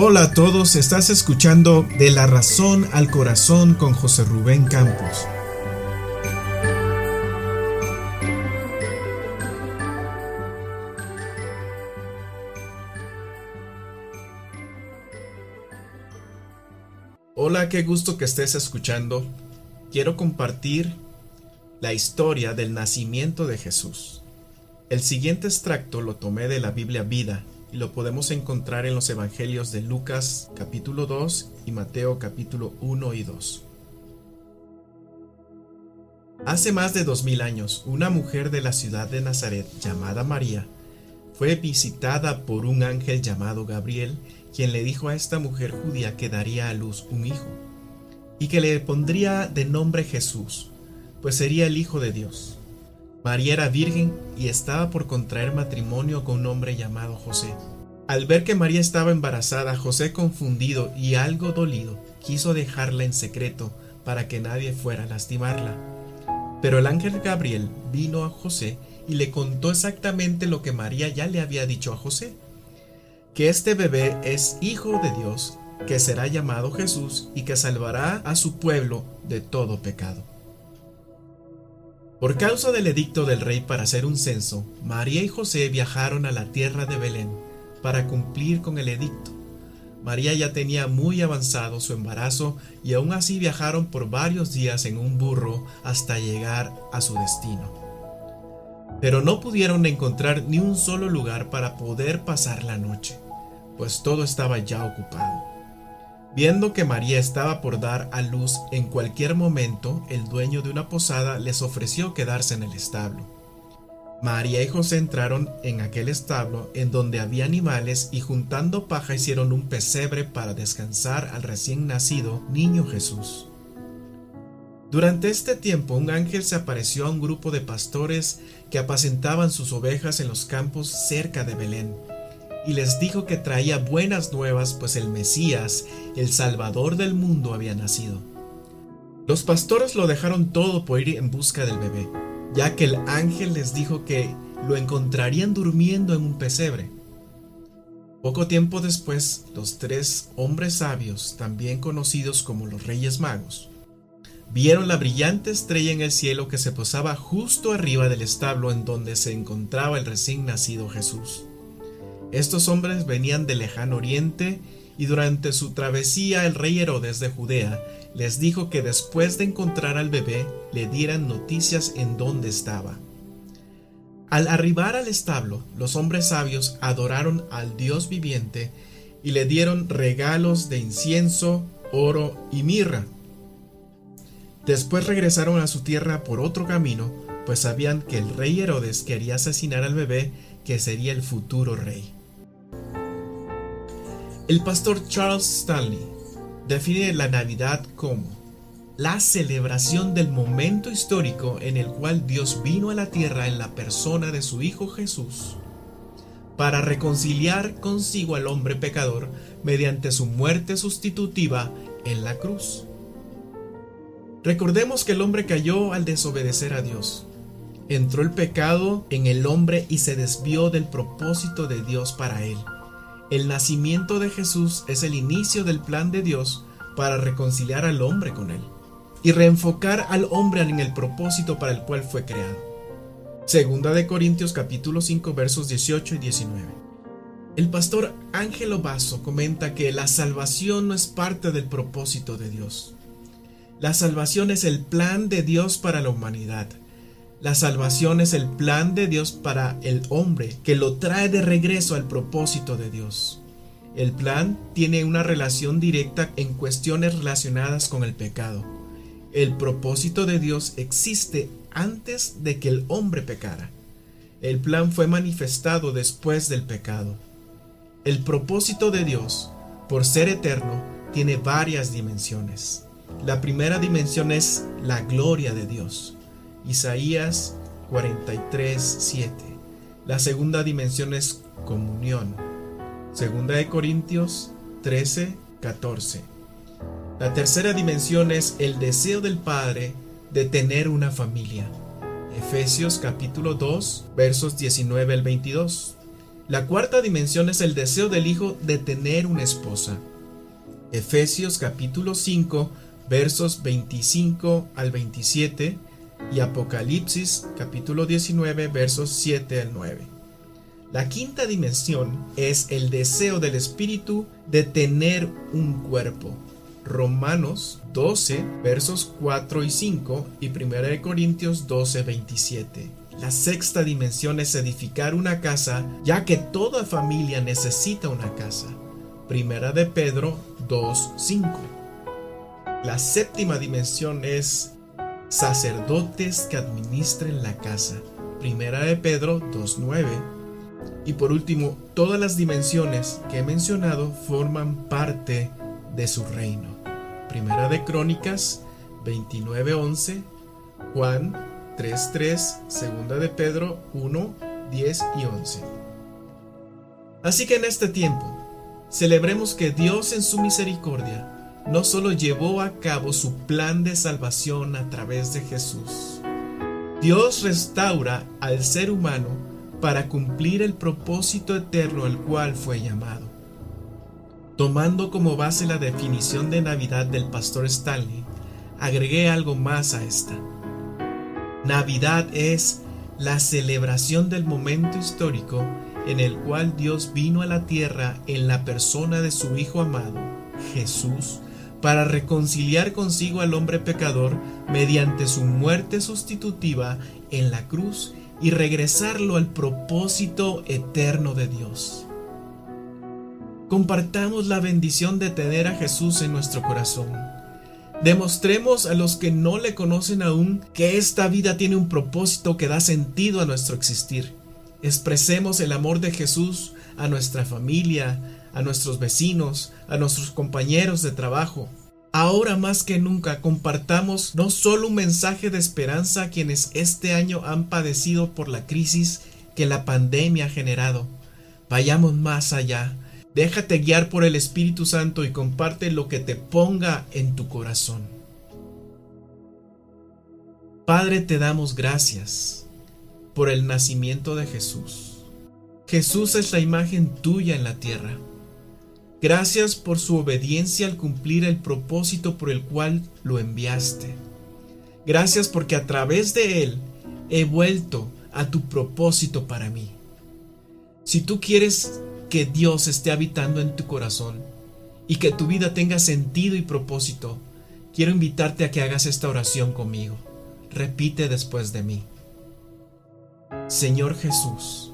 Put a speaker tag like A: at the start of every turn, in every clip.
A: Hola a todos, estás escuchando De la Razón al Corazón con José Rubén Campos. Hola, qué gusto que estés escuchando. Quiero compartir la historia del nacimiento de Jesús. El siguiente extracto lo tomé de la Biblia Vida lo podemos encontrar en los Evangelios de Lucas capítulo 2 y Mateo capítulo 1 y 2. Hace más de dos mil años, una mujer de la ciudad de Nazaret llamada María fue visitada por un ángel llamado Gabriel, quien le dijo a esta mujer judía que daría a luz un hijo y que le pondría de nombre Jesús, pues sería el Hijo de Dios. María era virgen y estaba por contraer matrimonio con un hombre llamado José. Al ver que María estaba embarazada, José confundido y algo dolido, quiso dejarla en secreto para que nadie fuera a lastimarla. Pero el ángel Gabriel vino a José y le contó exactamente lo que María ya le había dicho a José, que este bebé es hijo de Dios, que será llamado Jesús y que salvará a su pueblo de todo pecado. Por causa del edicto del rey para hacer un censo, María y José viajaron a la tierra de Belén para cumplir con el edicto. María ya tenía muy avanzado su embarazo y aún así viajaron por varios días en un burro hasta llegar a su destino. Pero no pudieron encontrar ni un solo lugar para poder pasar la noche, pues todo estaba ya ocupado. Viendo que María estaba por dar a luz en cualquier momento, el dueño de una posada les ofreció quedarse en el establo. María y José entraron en aquel establo en donde había animales y juntando paja hicieron un pesebre para descansar al recién nacido niño Jesús. Durante este tiempo un ángel se apareció a un grupo de pastores que apacentaban sus ovejas en los campos cerca de Belén y les dijo que traía buenas nuevas, pues el Mesías, el Salvador del mundo, había nacido. Los pastores lo dejaron todo por ir en busca del bebé, ya que el ángel les dijo que lo encontrarían durmiendo en un pesebre. Poco tiempo después, los tres hombres sabios, también conocidos como los Reyes Magos, vieron la brillante estrella en el cielo que se posaba justo arriba del establo en donde se encontraba el recién nacido Jesús. Estos hombres venían del lejano oriente y durante su travesía el rey Herodes de Judea les dijo que después de encontrar al bebé le dieran noticias en dónde estaba. Al arribar al establo, los hombres sabios adoraron al Dios viviente y le dieron regalos de incienso, oro y mirra. Después regresaron a su tierra por otro camino, pues sabían que el rey Herodes quería asesinar al bebé que sería el futuro rey. El pastor Charles Stanley define la Navidad como la celebración del momento histórico en el cual Dios vino a la tierra en la persona de su Hijo Jesús para reconciliar consigo al hombre pecador mediante su muerte sustitutiva en la cruz. Recordemos que el hombre cayó al desobedecer a Dios. Entró el pecado en el hombre y se desvió del propósito de Dios para él. El nacimiento de Jesús es el inicio del plan de Dios para reconciliar al hombre con él y reenfocar al hombre en el propósito para el cual fue creado. Segunda de Corintios capítulo 5 versos 18 y 19. El pastor Ángelo Basso comenta que la salvación no es parte del propósito de Dios. La salvación es el plan de Dios para la humanidad la salvación es el plan de Dios para el hombre que lo trae de regreso al propósito de Dios. El plan tiene una relación directa en cuestiones relacionadas con el pecado. El propósito de Dios existe antes de que el hombre pecara. El plan fue manifestado después del pecado. El propósito de Dios, por ser eterno, tiene varias dimensiones. La primera dimensión es la gloria de Dios. Isaías 43, 7. La segunda dimensión es comunión. Segunda de Corintios 13, 14. La tercera dimensión es el deseo del Padre de tener una familia. Efesios capítulo 2, versos 19 al 22. La cuarta dimensión es el deseo del Hijo de tener una esposa. Efesios capítulo 5 versos 25 al 27 y Apocalipsis capítulo 19 versos 7 al 9. La quinta dimensión es el deseo del Espíritu de tener un cuerpo. Romanos 12 versos 4 y 5 y 1 Corintios 12 27. La sexta dimensión es edificar una casa, ya que toda familia necesita una casa. Primera de Pedro 2.5. La séptima dimensión es sacerdotes que administren la casa. Primera de Pedro 2.9. Y por último, todas las dimensiones que he mencionado forman parte de su reino. Primera de Crónicas 29.11, Juan 3.3, Segunda de Pedro 1, 10 y 11. Así que en este tiempo, celebremos que Dios en su misericordia no solo llevó a cabo su plan de salvación a través de Jesús. Dios restaura al ser humano para cumplir el propósito eterno al cual fue llamado. Tomando como base la definición de Navidad del pastor Stanley, agregué algo más a esta. Navidad es la celebración del momento histórico en el cual Dios vino a la tierra en la persona de su Hijo amado, Jesús, para reconciliar consigo al hombre pecador mediante su muerte sustitutiva en la cruz y regresarlo al propósito eterno de Dios. Compartamos la bendición de tener a Jesús en nuestro corazón Demostremos a los que no le conocen aún que esta vida tiene un propósito que da sentido a nuestro existir. Expresemos el amor de Jesús a nuestra familia, a nuestros vecinos, a nuestros compañeros de trabajo. Ahora más que nunca compartamos no solo un mensaje de esperanza a quienes este año han padecido por la crisis que la pandemia ha generado. Vayamos más allá Déjate guiar por el Espíritu Santo y comparte lo que te ponga en tu corazón. Padre, te damos gracias por el nacimiento de Jesús. Jesús es la imagen tuya en la tierra. Gracias por su obediencia al cumplir el propósito por el cual lo enviaste. Gracias porque a través de él he vuelto a tu propósito para mí. Si tú quieres que Dios esté habitando en tu corazón y que tu vida tenga sentido y propósito, quiero invitarte a que hagas esta oración conmigo. Repite después de mí. Señor Jesús,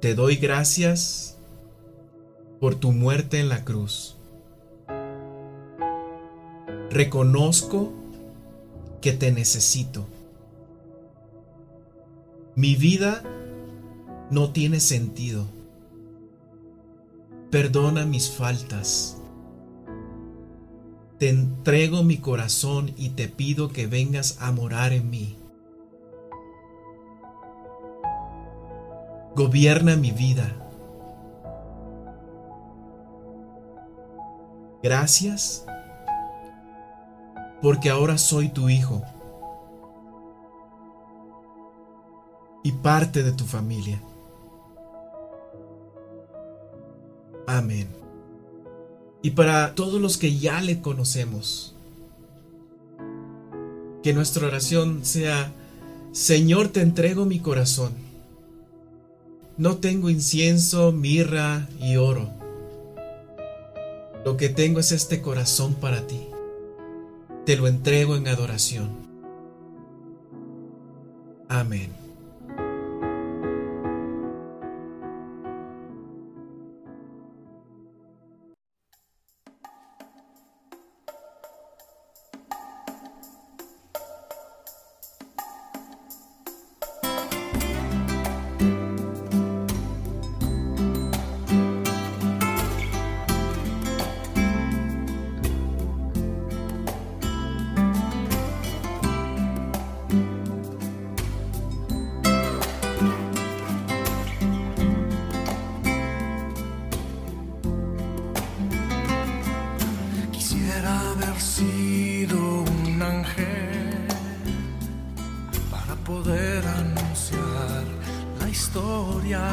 A: te doy gracias por tu muerte en la cruz. Reconozco que te necesito. Mi vida no tiene sentido. Perdona mis faltas. Te entrego mi corazón y te pido que vengas a morar en mí. Gobierna mi vida. Gracias porque ahora soy tu hijo y parte de tu familia. Amén. Y para todos los que ya le conocemos, que nuestra oración sea, Señor, te entrego mi corazón. No tengo incienso, mirra y oro. Lo que tengo es este corazón para ti. Te lo entrego en adoración. Amén.
B: sido un ángel para poder anunciar la historia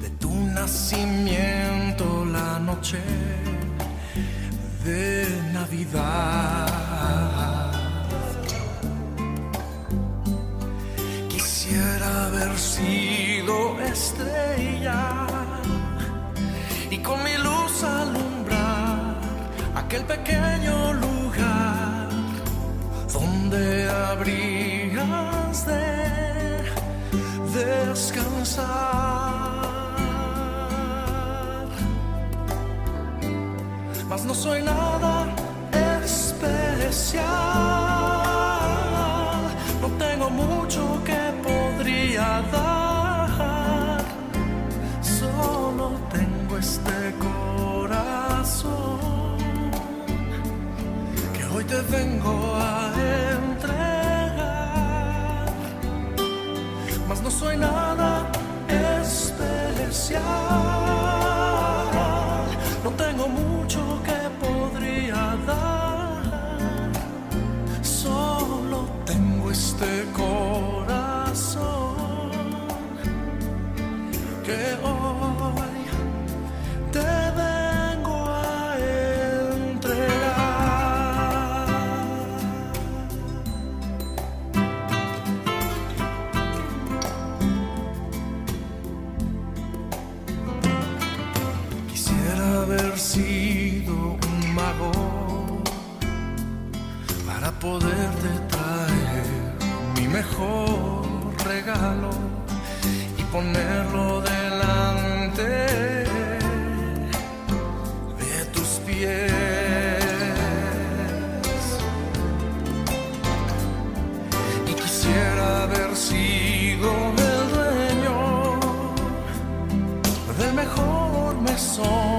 B: de tu nacimiento la noche de Navidad. Quisiera haber sido estrella y con mi aquel pequeño lugar donde habrías de descansar. Mas no soy nada especial, no tengo mucho que podría dar, vengo a entregar, mas no soy nada especial, no tengo mucho que podría dar, solo tengo este corazón que mejor regalo y ponerlo delante de tus pies. Y quisiera haber sido el dueño del mejor mesón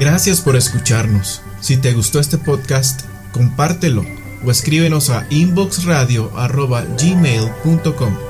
A: Gracias por escucharnos. Si te gustó este podcast, compártelo o escríbenos a inboxradio.gmail.com.